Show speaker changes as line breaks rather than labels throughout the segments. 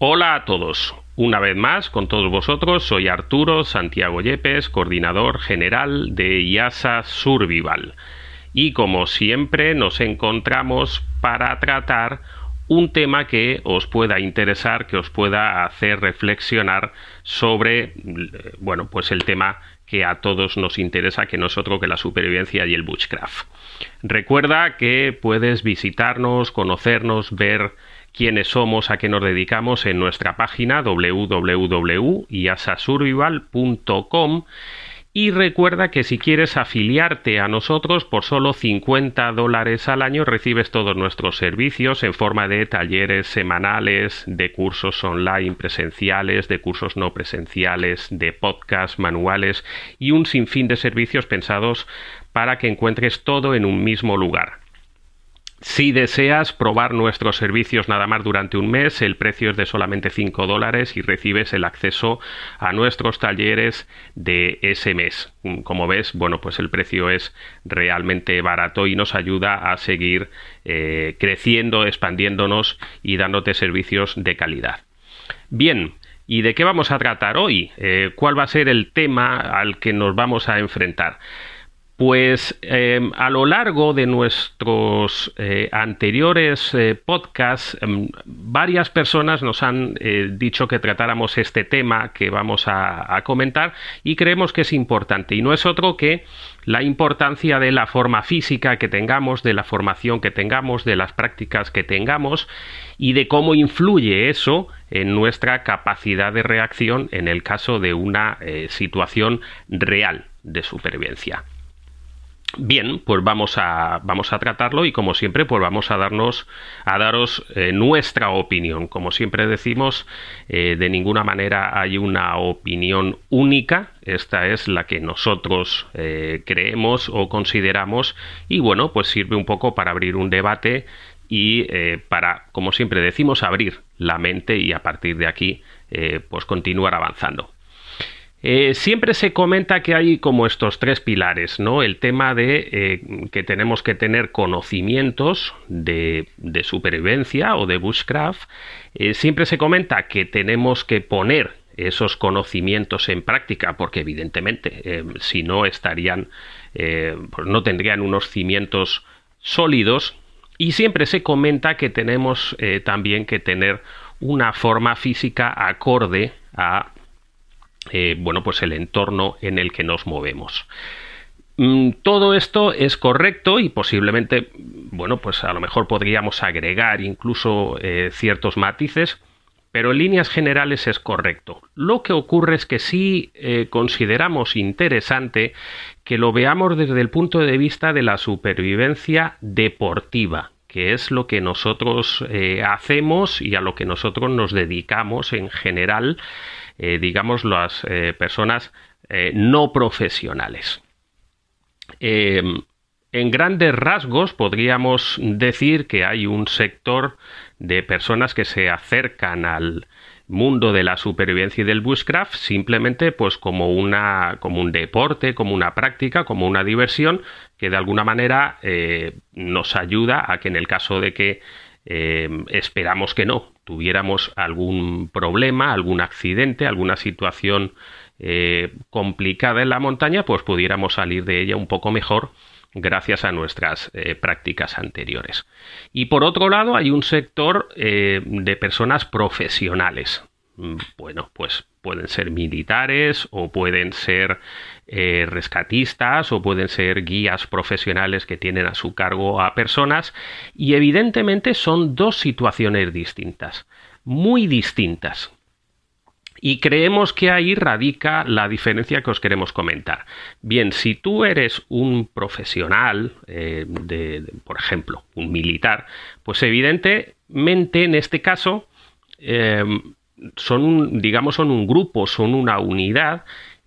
Hola a todos. Una vez más, con todos vosotros, soy Arturo Santiago Yepes, coordinador general de IASA Survival. Y como siempre, nos encontramos para tratar un tema que os pueda interesar, que os pueda hacer reflexionar sobre, bueno, pues el tema que a todos nos interesa, que no es otro que la supervivencia y el bushcraft. Recuerda que puedes visitarnos, conocernos, ver quiénes somos, a qué nos dedicamos en nuestra página www.iasasurvival.com y recuerda que si quieres afiliarte a nosotros por solo 50 dólares al año recibes todos nuestros servicios en forma de talleres semanales, de cursos online presenciales, de cursos no presenciales, de podcasts, manuales y un sinfín de servicios pensados para que encuentres todo en un mismo lugar. Si deseas probar nuestros servicios nada más durante un mes, el precio es de solamente 5 dólares y recibes el acceso a nuestros talleres de ese mes. Como ves, bueno, pues el precio es realmente barato y nos ayuda a seguir eh, creciendo, expandiéndonos y dándote servicios de calidad. Bien, ¿Y de qué vamos a tratar hoy? Eh, ¿Cuál va a ser el tema al que nos vamos a enfrentar? Pues em, a lo largo de nuestros eh, anteriores eh, podcasts, em, varias personas nos han eh, dicho que tratáramos este tema que vamos a, a, comentar y creemos que es importante. Y no es otro que la importancia de la forma física que tengamos, de la formación que tengamos, de las prácticas que tengamos y de cómo influye eso en nuestra capacidad de reacción en el caso de una situación real de supervivencia. Bien, pues vamos a, vamos a tratarlo y como siempre, pues vamos a darnos, a daros eh, nuestra opinión. Como siempre decimos, eh, de ninguna manera hay una opinión única. Esta es la que nosotros eh, creemos o consideramos y bueno, pues sirve un poco para abrir un debate y para, como siempre decimos, abrir la mente y a partir de aquí, pues continuar avanzando. Eh, siempre se comenta que hay como estos tres pilares, ¿no? El tema de eh, que tenemos que tener conocimientos de, supervivencia o de bushcraft. Eh, siempre se comenta que tenemos que poner esos conocimientos en práctica, porque evidentemente, si no estarían, pues no tendrían unos cimientos sólidos. Y siempre se comenta que tenemos también que tener una forma física acorde a eh, bueno, pues el entorno en el que nos movemos. Mm, todo esto es correcto y posiblemente, bueno, pues a lo mejor podríamos agregar incluso eh, ciertos matices, pero en líneas generales es correcto. Lo que ocurre es que sí eh, consideramos interesante que lo veamos desde el punto de vista de la supervivencia deportiva, que es lo que nosotros hacemos y a lo que nosotros nos dedicamos en general eh, digamos, las eh, personas eh, no profesionales. en grandes rasgos podríamos decir que hay un sector de personas que se acercan al mundo de la supervivencia y del bushcraft simplemente pues como una como un deporte como una práctica como una diversión que de alguna manera nos ayuda a que en el caso de que esperamos que no tuviéramos algún problema, algún accidente, alguna situación eh, complicada en la montaña, pues pudiéramos salir de ella un poco mejor gracias a nuestras eh, prácticas anteriores. Y por otro lado, hay un sector eh, de personas profesionales. Mm, bueno, pues pueden ser militares o pueden ser eh, rescatistas o pueden ser guías profesionales que tienen a su cargo a personas y evidentemente son dos situaciones distintas, muy distintas. Y creemos que ahí radica la diferencia que os queremos comentar. Bien, si tú eres un profesional, eh, de, por ejemplo, un militar, pues evidentemente en este caso eh, son un, digamos, son un grupo, son una unidad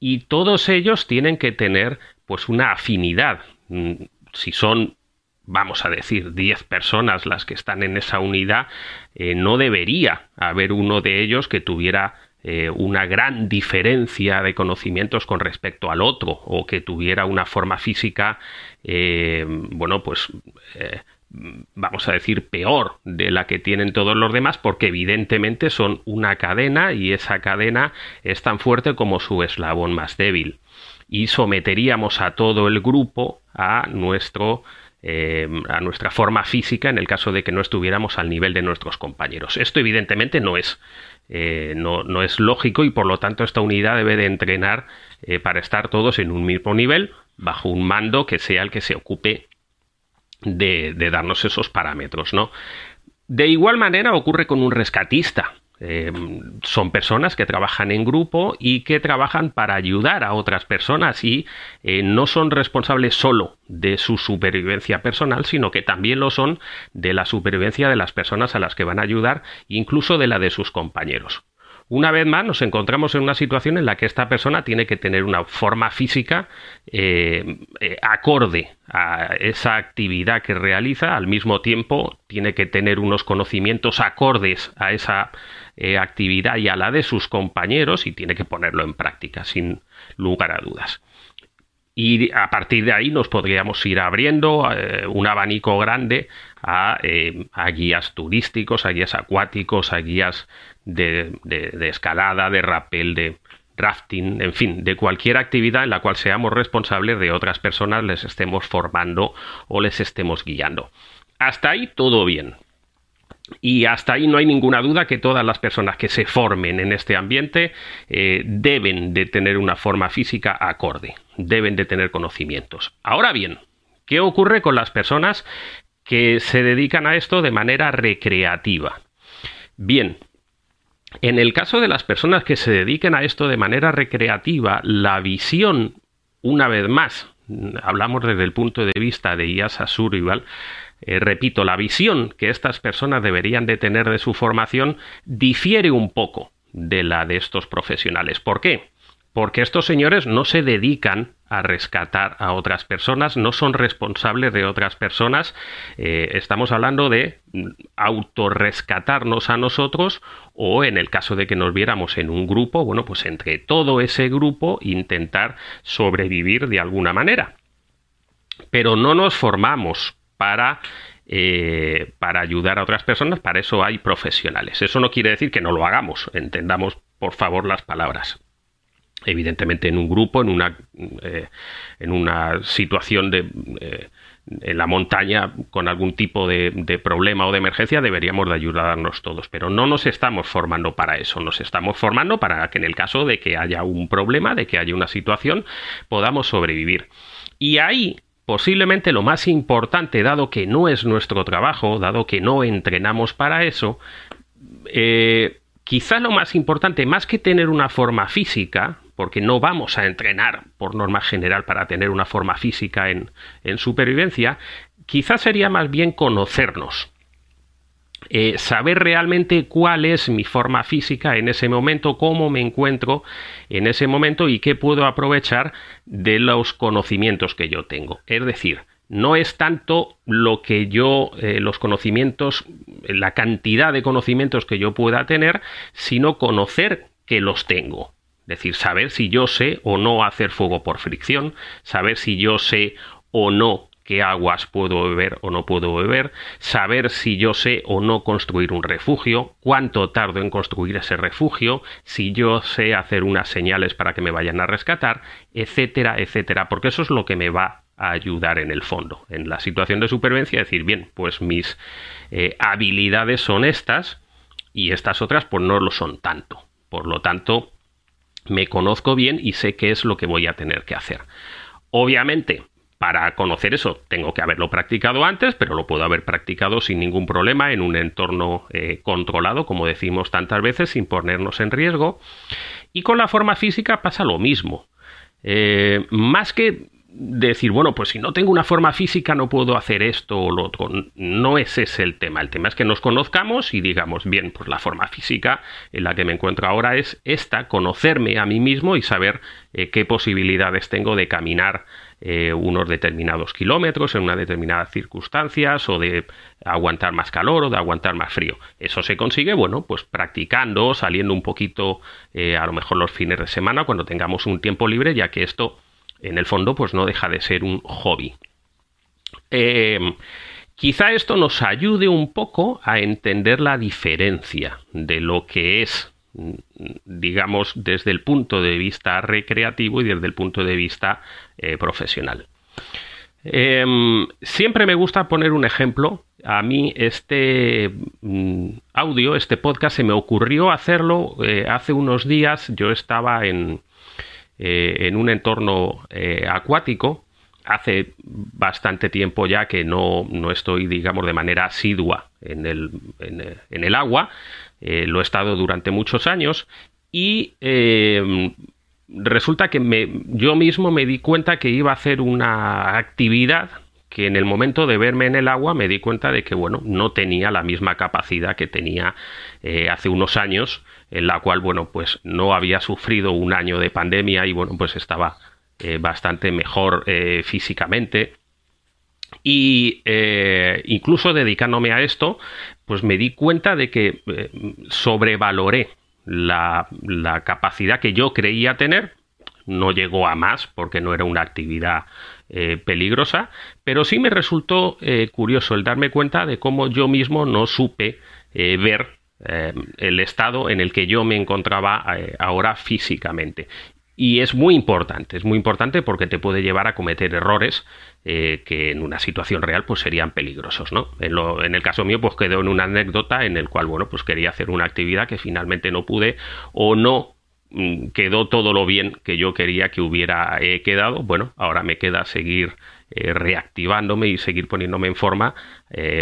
y todos ellos tienen que tener pues una afinidad. Mm, si son, vamos a decir, 10 personas las que están en esa unidad, eh, no debería haber uno de ellos que tuviera eh, una gran diferencia de conocimientos con respecto al otro o que tuviera una forma física, eh, bueno, pues vamos a decir, peor de la que tienen todos los demás, porque evidentemente son una cadena y esa cadena es tan fuerte como su eslabón más débil. Y someteríamos a todo el grupo a nuestro eh, a nuestra forma física en el caso de que no estuviéramos al nivel de nuestros compañeros. Esto evidentemente no es, eh, no, no, es lógico y por lo tanto esta unidad debe de entrenar eh, para estar todos en un mismo nivel bajo un mando que sea el que se ocupe de, darnos esos parámetros. ¿no? De igual manera ocurre con un rescatista. Eh, son personas que trabajan en grupo y que trabajan para ayudar a otras personas y eh, no son responsables solo de su supervivencia personal, sino que también lo son de la supervivencia de las personas a las que van a ayudar, incluso de la de sus compañeros. Una vez más nos encontramos en una situación en la que esta persona tiene que tener una forma física eh, eh, acorde a esa actividad que realiza, al mismo tiempo tiene que tener unos conocimientos acordes a esa eh, actividad y a la de sus compañeros y tiene que ponerlo en práctica, sin lugar a dudas. Y a partir de ahí nos podríamos ir abriendo un abanico grande a, a, guías turísticos, a guías acuáticos, a guías de, de, escalada, de rappel, de rafting, en fin, de cualquier actividad en la cual seamos responsables de otras personas, les estemos formando o les estemos guiando. Hasta ahí todo bien. Y hasta ahí no hay ninguna duda que todas las personas que se formen en este ambiente eh, deben de tener una forma física acorde, deben de tener conocimientos. Ahora bien, ¿qué ocurre con las personas que se dedican a esto de manera recreativa? Bien, en el caso de las personas que se dediquen a esto de manera recreativa, la visión, una vez más, hablamos desde el punto de vista de Iasa Survival, eh, repito, la visión que estas personas deberían de tener de su formación difiere un poco de la de estos profesionales. ¿Por qué? Porque estos señores no se dedican a rescatar a otras personas, no son responsables de otras personas. Eh, estamos hablando de autorrescatarnos a nosotros o en el caso de que nos viéramos en un grupo, bueno, pues entre todo ese grupo intentar sobrevivir de alguna manera. Pero no nos formamos para eh, para ayudar a otras personas, para eso hay profesionales. Eso no quiere decir que no lo hagamos, entendamos por favor las palabras evidentemente en un grupo, en una, eh, en una situación de, eh, en la montaña con algún tipo de, problema o de emergencia, deberíamos de ayudarnos todos. Pero no nos estamos formando para eso, nos estamos formando para que en el caso de que haya un problema, de que haya una situación, podamos sobrevivir. Y ahí posiblemente lo más importante, dado que no es nuestro trabajo, dado que no entrenamos para eso, eh, quizá lo más importante, más que tener una forma física, porque no vamos a entrenar por norma general para tener una forma física en, supervivencia, quizás sería más bien conocernos. Eh, saber realmente cuál es mi forma física en ese momento, cómo me encuentro en ese momento y qué puedo aprovechar de los conocimientos que yo tengo. Es decir, no es tanto lo que yo, eh, los conocimientos, la cantidad de conocimientos que yo pueda tener, sino conocer que los tengo. Decir, saber si yo sé o no hacer fuego por fricción, saber si yo sé o no qué aguas puedo beber o no puedo beber, saber si yo sé o no construir un refugio, cuánto tardo en construir ese refugio, si yo sé hacer unas señales para que me vayan a rescatar, etcétera, etcétera, porque eso es lo que me va a ayudar en el fondo, en la situación de supervivencia, decir, bien, pues mis eh, habilidades son estas y estas otras pues no lo son tanto. Por lo tanto, me conozco bien y sé qué es lo que voy a tener que hacer. Obviamente, para conocer eso tengo que haberlo practicado antes, pero lo puedo haber practicado sin ningún problema en un entorno eh, controlado, como decimos tantas veces, sin ponernos en riesgo. Y con la forma física pasa lo mismo. Eh, más que decir, bueno, pues si no tengo una forma física no puedo hacer esto o lo otro. No es ese el tema. El tema es que nos conozcamos y digamos, bien, pues la forma física en la que me encuentro ahora es esta, conocerme a mí mismo y saber eh, qué posibilidades tengo de caminar eh, unos determinados kilómetros en unas determinadas circunstancias o de aguantar más calor o de aguantar más frío. Eso se consigue, bueno, pues practicando, saliendo un poquito eh, a lo mejor los fines de semana cuando tengamos un tiempo libre, ya que esto en el fondo pues no deja de ser un hobby. Em, Quizá esto nos ayude un poco a entender la diferencia de lo que es, digamos, desde el punto de vista recreativo y desde el punto de vista eh, profesional. Em, siempre me gusta poner un ejemplo. A mí este mm, audio, este podcast, se me ocurrió hacerlo eh, hace unos días. Yo estaba en, eh, en un entorno acuático hace bastante tiempo ya que no, estoy, digamos, de manera asidua en el, en, el agua. Eh, lo he estado durante muchos años y eh, resulta que me, yo mismo me di cuenta que iba a hacer una actividad que en el momento de verme en el agua me di cuenta de que bueno no tenía la misma capacidad que tenía eh, hace unos años en la cual bueno pues no había sufrido un año de pandemia y bueno pues estaba eh, bastante mejor eh, físicamente. Y eh, incluso dedicándome a esto, pues me di cuenta de que sobrevaloré la, capacidad que yo creía tener. No llegó a más porque no era una actividad peligrosa, pero sí me resultó curioso el darme cuenta de cómo yo mismo no supe ver el estado en el que yo me encontraba ahora físicamente. Y es muy importante, es muy importante porque te puede llevar a cometer errores eh, que en una situación real pues serían peligrosos, ¿no? En, lo, en, el caso mío pues quedó en una anécdota en el cual, bueno, pues quería hacer una actividad que finalmente no pude o no mm, quedó todo lo bien que yo quería que hubiera eh, quedado. Bueno, ahora me queda seguir eh, reactivándome y seguir poniéndome en forma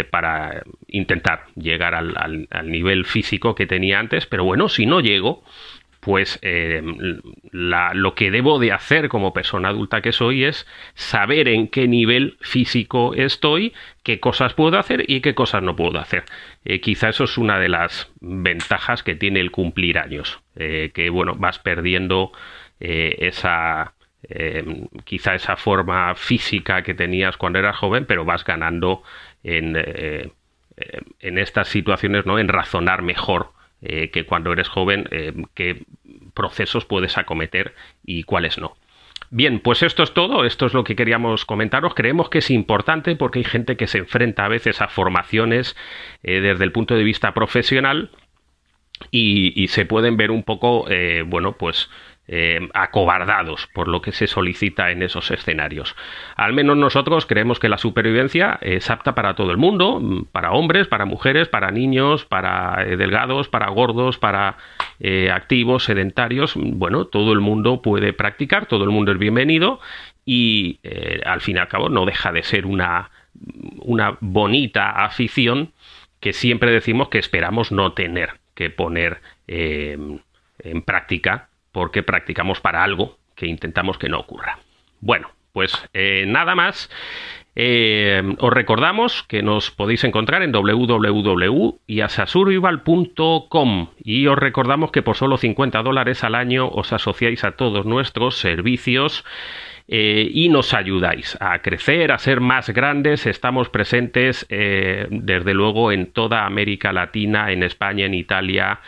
para intentar llegar al, nivel físico que tenía antes, pero bueno, si no llego, pues eh, lo que debo de hacer como persona adulta que soy es saber en qué nivel físico estoy, qué cosas puedo hacer y qué cosas no puedo hacer. Eh, quizá eso es una de las ventajas que tiene el cumplir años, eh, que bueno, vas perdiendo esa... quizá esa forma física que tenías cuando eras joven, pero vas ganando en, en estas situaciones, ¿no? En razonar mejor eh, que cuando eres joven eh, qué procesos puedes acometer y cuáles no. Bien, pues esto es todo, esto es lo que queríamos comentaros. Creemos que es importante porque hay gente que se enfrenta a veces a formaciones eh, desde el punto de vista profesional y, se pueden ver un poco, bueno, pues eh, acobardados por lo que se solicita en esos escenarios. Al menos nosotros creemos que la supervivencia es apta para todo el mundo, para hombres, para mujeres, para niños, para eh, delgados, para gordos, para eh, activos, sedentarios. Bueno, todo el mundo puede practicar, todo el mundo es bienvenido y al fin y al cabo no deja de ser una, una bonita afición que siempre decimos que esperamos no tener que poner en práctica porque practicamos para algo que intentamos que no ocurra. Bueno, pues eh, nada más. Eh, os recordamos que nos podéis encontrar en www.iasasurvival.com y os recordamos que por solo 50 dólares al año os asociáis a todos nuestros servicios eh, y nos ayudáis a crecer, a ser más grandes. Estamos presentes desde luego en toda América Latina, en España, en Italia,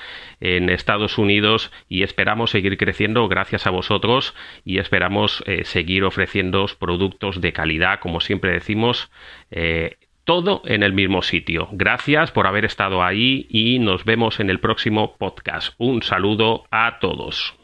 en Estados Unidos y esperamos seguir creciendo gracias a vosotros y esperamos eh, seguir ofreciendo productos de calidad, como siempre decimos. Eh, todo en el mismo sitio. Gracias por haber estado ahí y nos vemos en el próximo podcast. Un saludo a todos.